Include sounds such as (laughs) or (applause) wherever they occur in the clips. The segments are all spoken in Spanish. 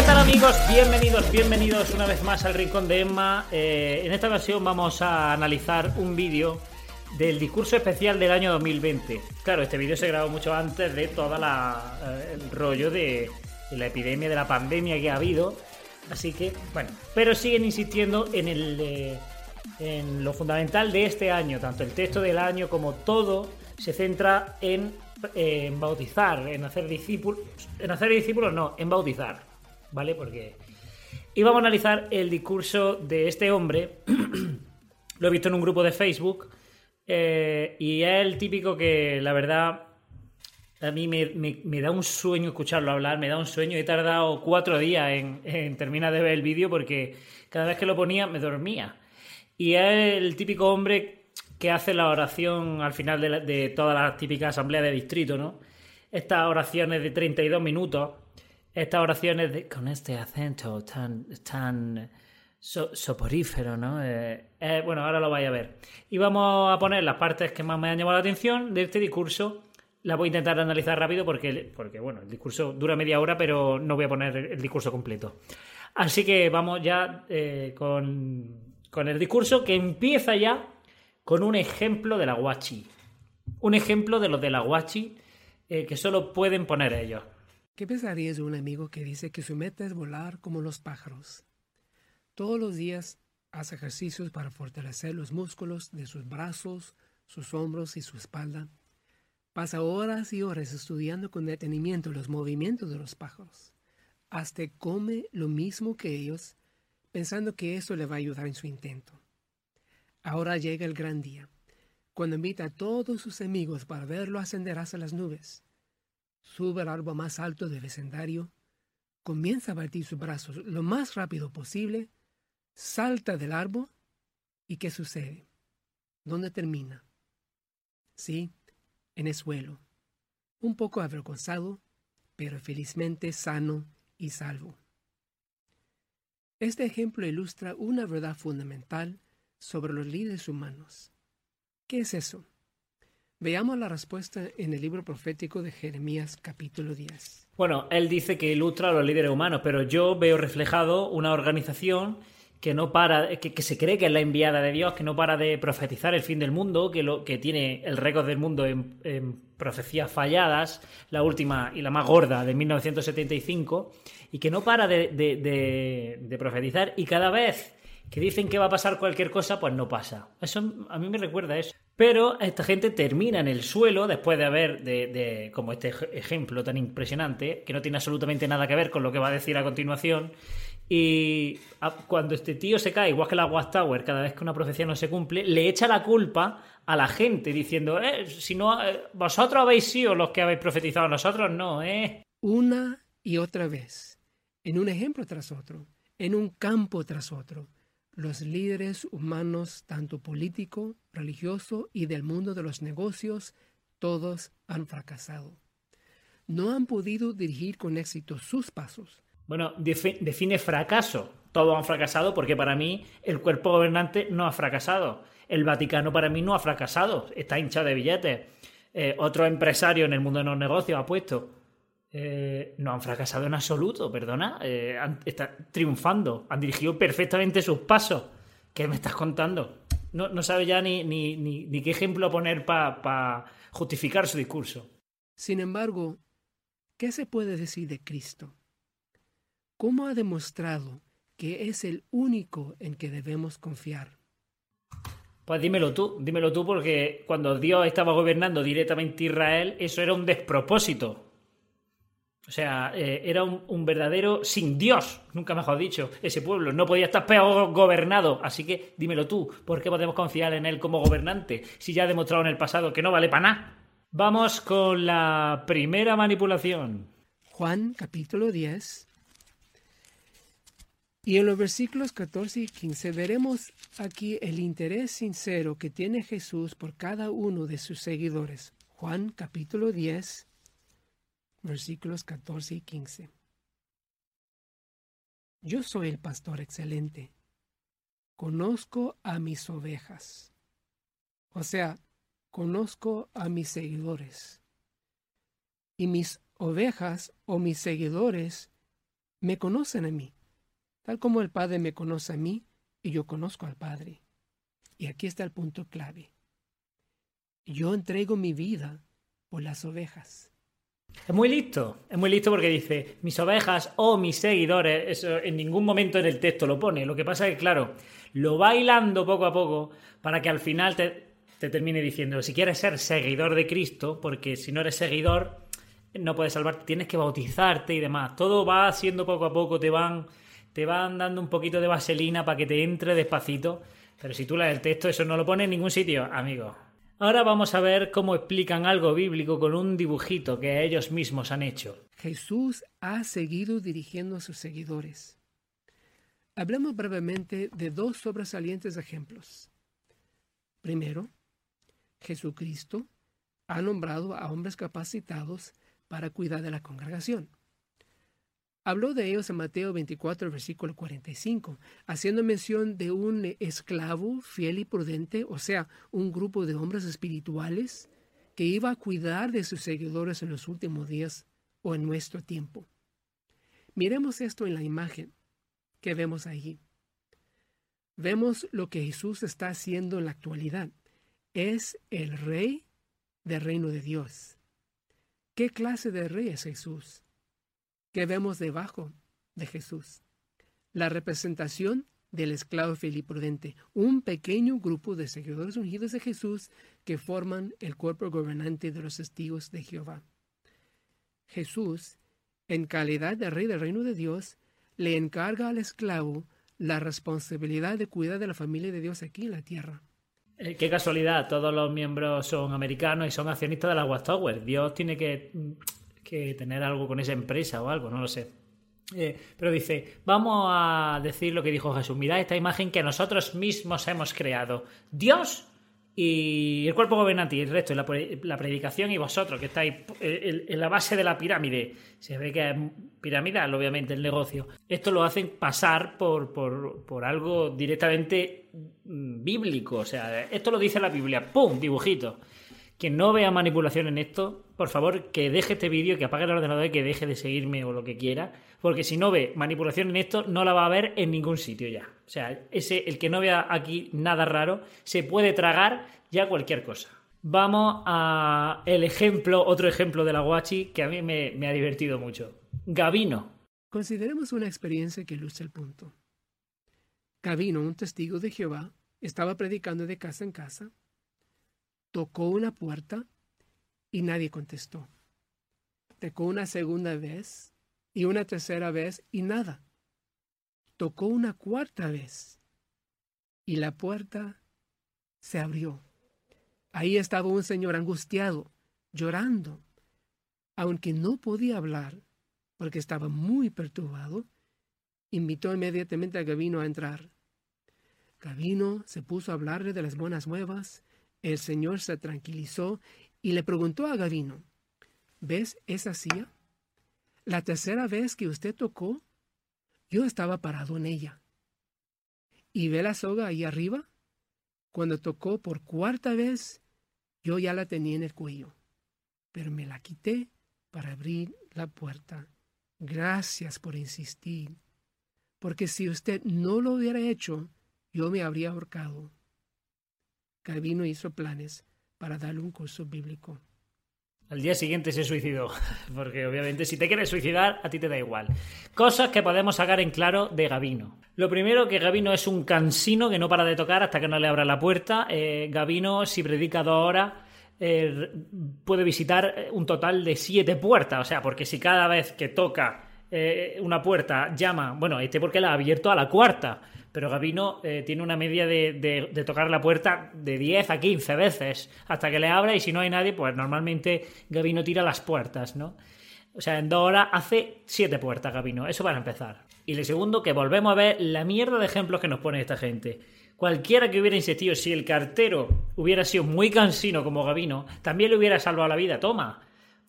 ¿Qué tal amigos? Bienvenidos, bienvenidos una vez más al Rincón de Emma. Eh, en esta ocasión vamos a analizar un vídeo del discurso especial del año 2020. Claro, este vídeo se grabó mucho antes de todo eh, el rollo de, la epidemia, de la pandemia que ha habido. Así que, bueno, pero siguen insistiendo en, el, eh, en lo fundamental de este año, tanto el texto del año como todo se centra en, eh, en bautizar, en hacer discípulos, en hacer discípulos no, en bautizar. ¿Vale? Porque íbamos a analizar el discurso de este hombre. (clears throat) Lo he visto en un grupo de Facebook. eh, y es el típico que, la verdad, a mí me, da un sueño escucharlo hablar, me da un sueño. He tardado cuatro días en, en terminar de ver el vídeo porque cada vez que lo ponía me dormía. Y es el típico hombre que hace la oración al final de, la- de todas las típicas asambleas de distrito, ¿no? Estas oraciones de 32 minutos, estas oraciones con este acento tan, tan so- soporífero, ¿no? Eh, eh, bueno, ahora lo vais a ver. Y vamos a poner las partes que más me han llamado la atención de este discurso. La voy a intentar analizar rápido porque, porque bueno, el discurso dura media hora, pero no voy a poner el, discurso completo. Así que vamos ya eh, con, con el discurso que empieza ya con un ejemplo de la guachi. Un ejemplo de los de la guachi que solo pueden poner ellos. ¿Qué pensarías de un amigo que dice que su meta es volar como los pájaros? Todos los días hace ejercicios para fortalecer los músculos de sus brazos, sus hombros y su espalda. Pasa horas y horas estudiando con detenimiento los movimientos de los pájaros. Hasta come lo mismo que ellos, pensando que eso le va a ayudar en su intento. Ahora llega el gran día, cuando invita a todos sus amigos para verlo ascender hacia las nubes sube al árbol más alto del vecindario, comienza a batir sus brazos lo más rápido posible, salta del árbol y ¿qué sucede? ¿Dónde termina? Sí, en el suelo, un poco avergonzado, pero felizmente sano y salvo. Este ejemplo ilustra una verdad fundamental sobre los líderes humanos. ¿Qué es eso? Veamos la respuesta en el libro profético de Jeremías capítulo 10. Bueno, él dice que ilustra a los líderes humanos, pero yo veo reflejado una organización que no para, que, se cree que es la enviada de Dios, que no para de profetizar el fin del mundo, que, lo, que tiene el récord del mundo en, profecías falladas, la última y la más gorda de 1975, y que no para de profetizar y cada vez que dicen que va a pasar cualquier cosa, pues no pasa. Eso a mí me recuerda a eso. Pero esta gente termina en el suelo después de haber, de, de- como este ej- ejemplo tan impresionante, que no tiene absolutamente nada que ver con lo que va a decir a continuación. Y cuando este tío se cae, igual que la Watchtower, cada vez que una profecía no se cumple, le echa la culpa a la gente diciendo, eh, si no, eh, vosotros habéis sido los que habéis profetizado, nosotros no, eh. Una y otra vez, en un ejemplo tras otro, en un campo tras otro, los líderes humanos, tanto político, religioso y del mundo de los negocios, todos han fracasado. No han podido dirigir con éxito sus pasos. Bueno, defi- define fracaso. Todos han fracasado porque para mí el cuerpo gobernante no ha fracasado. El Vaticano para mí no ha fracasado. Está hinchado de billetes. Eh, otro empresario en el mundo de los negocios ha puesto. Eh, no han fracasado en absoluto, perdona. Eh, han- están triunfando. Han dirigido perfectamente sus pasos. ¿Qué me estás contando? No, no sabe ya ni, ni, ni, ni qué ejemplo poner para justificar su discurso. Sin embargo, ¿qué se puede decir de Cristo? ¿Cómo ha demostrado que es el único en que debemos confiar? Pues dímelo tú, dímelo tú, porque cuando Dios estaba gobernando directamente Israel, eso era un despropósito. O sea, eh, era un, verdadero sin Dios, nunca mejor dicho, ese pueblo. No podía estar peor gobernado. Así que dímelo tú, ¿por qué podemos confiar en él como gobernante si ya ha demostrado en el pasado que no vale para nada? Vamos con la primera manipulación. Juan capítulo 10. Y en los versículos 14 y 15 veremos aquí el interés sincero que tiene Jesús por cada uno de sus seguidores. Juan capítulo 10, versículos 14 y 15. Yo soy el pastor excelente. Conozco a mis ovejas. O sea, conozco a mis seguidores. Y mis ovejas o mis seguidores me conocen a mí, tal como el Padre me conoce a mí y yo conozco al Padre. Y aquí está el punto clave. Yo entrego mi vida por las ovejas. Es muy listo, es muy listo porque dice mis ovejas o mis seguidores, eso en ningún momento en el texto lo pone. Lo que pasa es que, claro, lo va hilando poco a poco para que al final te, te termine diciendo, si quieres ser seguidor de Cristo, porque si no eres seguidor, no puedes salvarte, tienes que bautizarte y demás. Todo va haciendo poco a poco, te van, te van dando un poquito de vaselina para que te entre despacito. Pero si tú lees el texto, eso no lo pone en ningún sitio, amigo. Ahora vamos a ver cómo explican algo bíblico con un dibujito que ellos mismos han hecho. Jesús ha seguido dirigiendo a sus seguidores. Hablemos brevemente de dos sobresalientes ejemplos. Primero, Jesucristo ha nombrado a hombres capacitados para cuidar de la congregación. Habló de ellos en Mateo 24, versículo 45, haciendo mención de un esclavo fiel y prudente, o sea, un grupo de hombres espirituales que iba a cuidar de sus seguidores en los últimos días o en nuestro tiempo. Miremos esto en la imagen que vemos allí. Vemos lo que Jesús está haciendo en la actualidad. Es el rey del reino de Dios. ¿Qué clase de rey es Jesús? Que vemos debajo de Jesús. La representación del esclavo fiel prudente, un pequeño grupo de seguidores ungidos de Jesús que forman el cuerpo gobernante de los testigos de Jehová. Jesús, en calidad de rey del reino de Dios, le encarga al esclavo la responsabilidad de cuidar de la familia de Dios aquí en la tierra. Eh, qué casualidad, todos los miembros son americanos y son accionistas de la Watchtower. Dios tiene que que tener algo con esa empresa o algo, no lo sé. Eh, pero dice, vamos a decir lo que dijo Jesús, mirad esta imagen que nosotros mismos hemos creado. Dios y el cuerpo gobernante y el resto, la, la predicación y vosotros que estáis en, la base de la pirámide. Se ve que es piramidal, obviamente, el negocio. Esto lo hacen pasar por, por, por algo directamente mm, bíblico. O sea, esto lo dice la Biblia. ¡Pum! Dibujito. Quien no vea manipulación en esto, por favor, que deje este vídeo, que apague el ordenador y que deje de seguirme o lo que quiera. Porque si no ve manipulación en esto, no la va a ver en ningún sitio ya. O sea, ese, el que no vea aquí nada raro, se puede tragar ya cualquier cosa. Vamos a el ejemplo, otro ejemplo de la guachi que a mí me, ha divertido mucho. Gavino. Consideremos una experiencia que ilustra el punto. Gavino, un testigo de Jehová, estaba predicando de casa en casa Tocó una puerta y nadie contestó. Tocó una segunda vez y una tercera vez y nada. Tocó una cuarta vez y la puerta se abrió. Ahí estaba un señor angustiado, llorando. Aunque no podía hablar, porque estaba muy perturbado, invitó inmediatamente a Gavino a entrar. Gavino se puso a hablarle de las buenas nuevas el Señor se tranquilizó y le preguntó a Gavino, ¿ves esa silla? La tercera vez que usted tocó, yo estaba parado en ella. ¿Y ve la soga ahí arriba? Cuando tocó por cuarta vez, yo ya la tenía en el cuello, pero me la quité para abrir la puerta. Gracias por insistir, porque si usted no lo hubiera hecho, yo me habría ahorcado. Calvino hizo planes para darle un curso bíblico. Al día siguiente se suicidó, (laughs) porque obviamente si te quieres suicidar, a ti te da igual. Cosas que podemos sacar en claro de Gavino. Lo primero, que Gavino es un cansino que no para de tocar hasta que no le abra la puerta. Eh, Gavino, si predica dos horas, eh, puede visitar un total de siete puertas. O sea, porque si cada vez que toca eh, una puerta llama, bueno, este porque la ha abierto a la cuarta, pero Gabino eh, tiene una media de, de, tocar la puerta de 10 a 15 veces hasta que le abra y si no hay nadie, pues normalmente Gabino tira las puertas, ¿no? O sea, en dos horas hace siete puertas Gabino, eso para empezar. Y le segundo, que volvemos a ver la mierda de ejemplos que nos pone esta gente. Cualquiera que hubiera insistido, si el cartero hubiera sido muy cansino como Gabino, también le hubiera salvado la vida. Toma,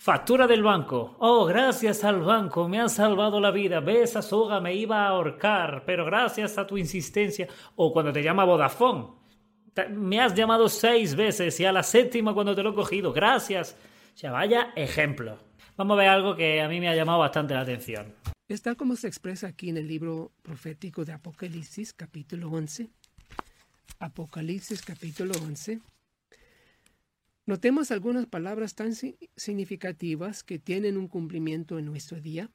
Factura del banco. Oh, gracias al banco, me has salvado la vida. Ves, esa soga me iba a ahorcar, pero gracias a tu insistencia. O cuando te llama Vodafone. Me has llamado seis veces y a la séptima cuando te lo he cogido. Gracias. Sea, vaya ejemplo. Vamos a ver algo que a mí me ha llamado bastante la atención. Es tal como se expresa aquí en el libro profético de Apocalipsis, capítulo 11. Apocalipsis, capítulo 11 Notemos algunas palabras tan significativas que tienen un cumplimiento en nuestro día.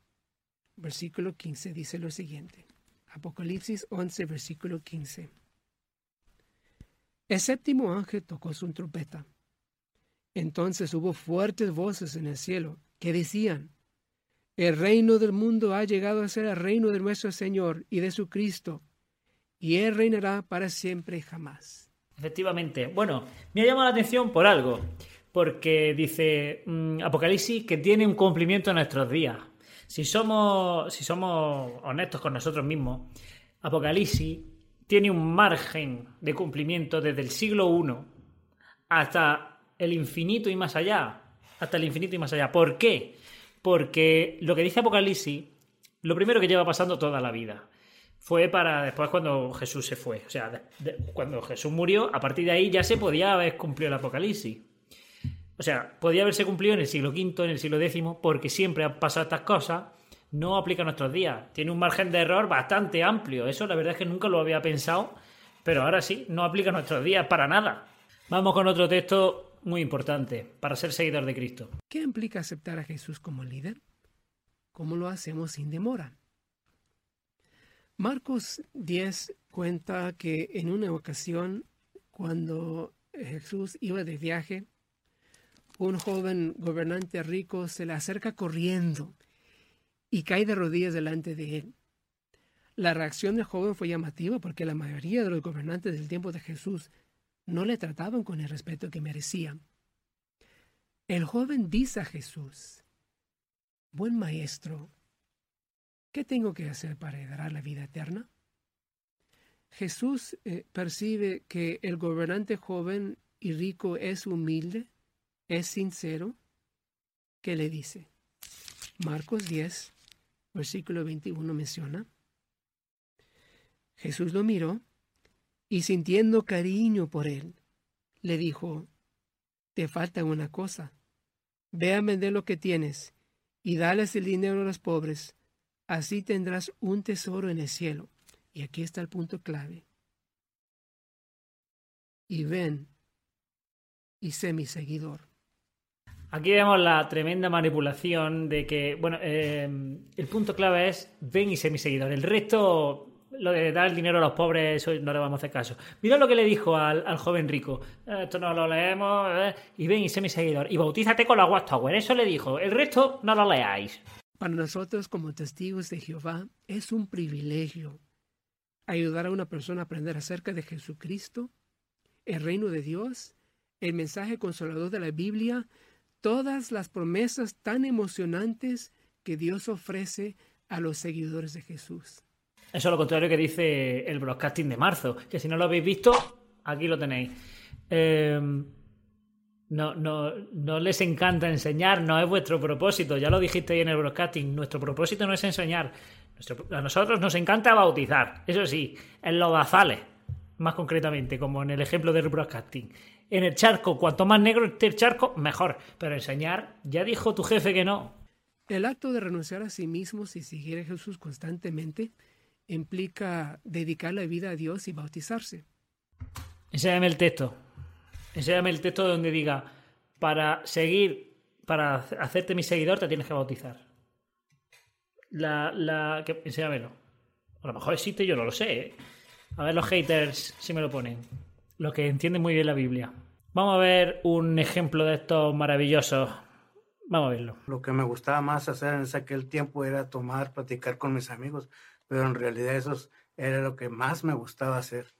Versículo 15 dice lo siguiente. Apocalipsis 11, versículo 15. El séptimo ángel tocó su trompeta. Entonces hubo fuertes voces en el cielo que decían, El reino del mundo ha llegado a ser el reino de nuestro Señor y de su Cristo, y Él reinará para siempre y jamás. Efectivamente. Bueno, me ha llamado la atención por algo. Porque dice mm, Apocalipsis que tiene un cumplimiento en nuestros días. Si somos, si somos honestos con nosotros mismos, Apocalipsis tiene un margen de cumplimiento desde el siglo I hasta el infinito y más allá. Hasta el infinito y más allá. ¿Por qué? Porque lo que dice Apocalipsis, lo primero que lleva pasando toda la vida fue para después cuando Jesús se fue. O sea, cuando Jesús murió, a partir de ahí ya se podía haber cumplido el Apocalipsis. O sea, podía haberse cumplido en el siglo V, en el siglo X, porque siempre han pasado estas cosas, no aplica a nuestros días. Tiene un margen de error bastante amplio. Eso la verdad es que nunca lo había pensado, pero ahora sí, no aplica a nuestros días para nada. Vamos con otro texto muy importante para ser seguidor de Cristo. ¿Qué implica aceptar a Jesús como líder? ¿Cómo lo hacemos sin demora? Marcos 10 cuenta que en una ocasión, cuando Jesús iba de viaje, un joven gobernante rico se le acerca corriendo y cae de rodillas delante de él. La reacción del joven fue llamativa porque la mayoría de los gobernantes del tiempo de Jesús no le trataban con el respeto que merecían. El joven dice a Jesús, Buen maestro, ¿Qué tengo que hacer para heredar la vida eterna? Jesús eh, percibe que el gobernante joven y rico es humilde, es sincero. ¿Qué le dice? Marcos 10, versículo 21 menciona. Jesús lo miró y sintiendo cariño por él, le dijo, te falta una cosa. Ve a vender lo que tienes y dales el dinero a los pobres Así tendrás un tesoro en el cielo. Y aquí está el punto clave. Y ven y sé mi seguidor. Aquí vemos la tremenda manipulación de que, bueno, eh, el punto clave es ven y sé mi seguidor. El resto, lo de dar el dinero a los pobres, eso no le vamos a hacer caso. Mira lo que le dijo al, joven rico. Eh, esto no lo leemos. Eh, y ven y sé mi seguidor. Y bautízate con la Watchtower. Eso le dijo. El resto no lo leáis. Para nosotros como testigos de Jehová es un privilegio ayudar a una persona a aprender acerca de Jesucristo, el reino de Dios, el mensaje consolador de la Biblia, todas las promesas tan emocionantes que Dios ofrece a los seguidores de Jesús. Eso es lo contrario que dice el broadcasting de marzo, que si no lo habéis visto, aquí lo tenéis. Eh, no, no, no les encanta enseñar, no es vuestro propósito, ya lo dijiste ahí en el broadcasting, nuestro propósito no es enseñar, a nosotros nos encanta bautizar, eso sí, en los bazales, más concretamente, como en el ejemplo del broadcasting. En el charco, cuanto más negro esté el charco, mejor, pero enseñar, ya dijo tu jefe que no. El acto de renunciar a sí mismo y seguir a Jesús constantemente implica dedicar la vida a Dios y bautizarse. Enséñame el texto. Enséñame el texto donde diga, para seguir, para hacerte mi seguidor te tienes que bautizar. La, la, que, enséñamelo. A lo mejor existe, yo no lo sé. ¿eh? A ver los haters si me lo ponen. Los que entienden muy bien la Biblia. Vamos a ver un ejemplo de estos maravillosos. Vamos a verlo. Lo que me gustaba más hacer en aquel tiempo era tomar, platicar con mis amigos, pero en realidad eso era lo que más me gustaba hacer.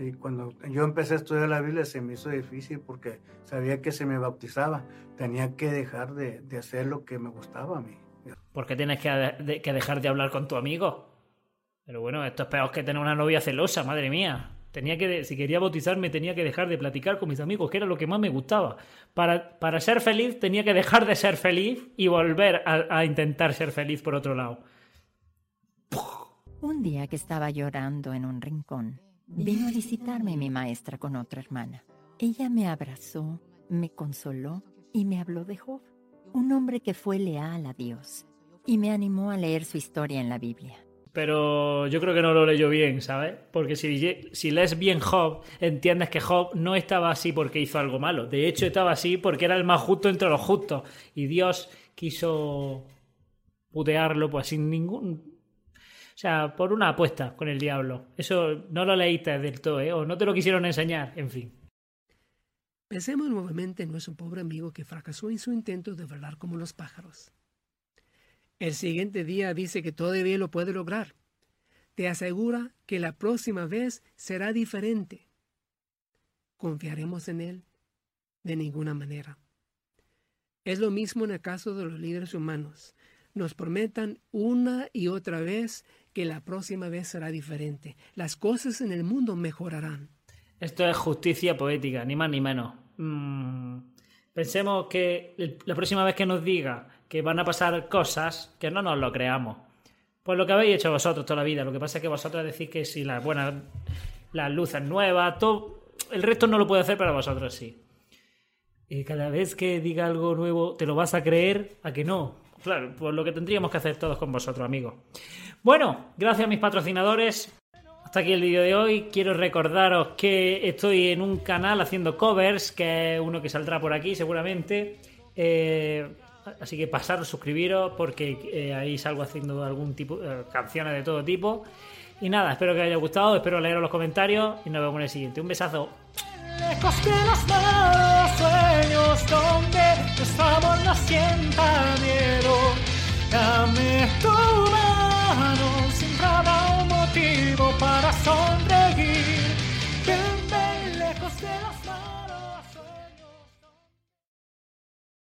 Sí, cuando yo empecé a estudiar la Biblia se me hizo difícil porque sabía que se me bautizaba. Tenía que dejar de, de hacer lo que me gustaba a mí. ¿Por qué tienes que, de, que dejar de hablar con tu amigo? Pero bueno, esto es peor que tener una novia celosa, madre mía. Tenía que, si quería bautizarme, tenía que dejar de platicar con mis amigos, que era lo que más me gustaba. Para, para ser feliz, tenía que dejar de ser feliz y volver a, a intentar ser feliz por otro lado. Un día que estaba llorando en un rincón, vino a visitarme mi maestra con otra hermana. Ella me abrazó, me consoló y me habló de Job, un hombre que fue leal a Dios, y me animó a leer su historia en la Biblia pero yo creo que no lo leyó bien, ¿sabes? Porque si, si lees bien Job, entiendes que Job no estaba así porque hizo algo malo. De hecho, estaba así porque era el más justo entre los justos. Y Dios quiso putearlo, pues sin ningún. Sea, por una apuesta con el diablo. Eso no lo leíste del todo, ¿eh? O no te lo quisieron enseñar, en fin. Pensemos nuevamente en nuestro pobre amigo que fracasó en su intento de volar como los pájaros. El siguiente día dice que todavía lo puede lograr. Te asegura que la próxima vez será diferente. ¿Confiaremos en él? De ninguna manera. Es lo mismo en el caso de los líderes humanos. Nos prometan una y otra vez que la próxima vez será diferente. Las cosas en el mundo mejorarán. Esto es justicia poética, ni más ni menos. Mm, pensemos que la próxima vez que nos diga que van a pasar cosas que no nos lo creamos. Pues lo que habéis hecho vosotros toda la vida. Lo que pasa es que vosotros decís que si las buenas, las luces nuevas, todo, el resto no lo puede hacer, pero vosotros sí. Y cada vez que diga algo nuevo, ¿te lo vas a creer? ¿A que no? Claro, pues lo que tendríamos que hacer todos con vosotros, amigos. Bueno, gracias a mis patrocinadores. Hasta aquí el vídeo de hoy. Quiero recordaros que estoy en un canal haciendo covers, que es uno que saldrá por aquí seguramente. Eh, Así que pasaros, suscribiros, porque eh, ahí salgo haciendo algún tipo, eh, canciones de todo tipo. Y nada, espero que os haya gustado, espero leeros los comentarios y nos vemos en el siguiente. Un besazo humano sembraba un motivo para sonreír. Bien, bien lejos de las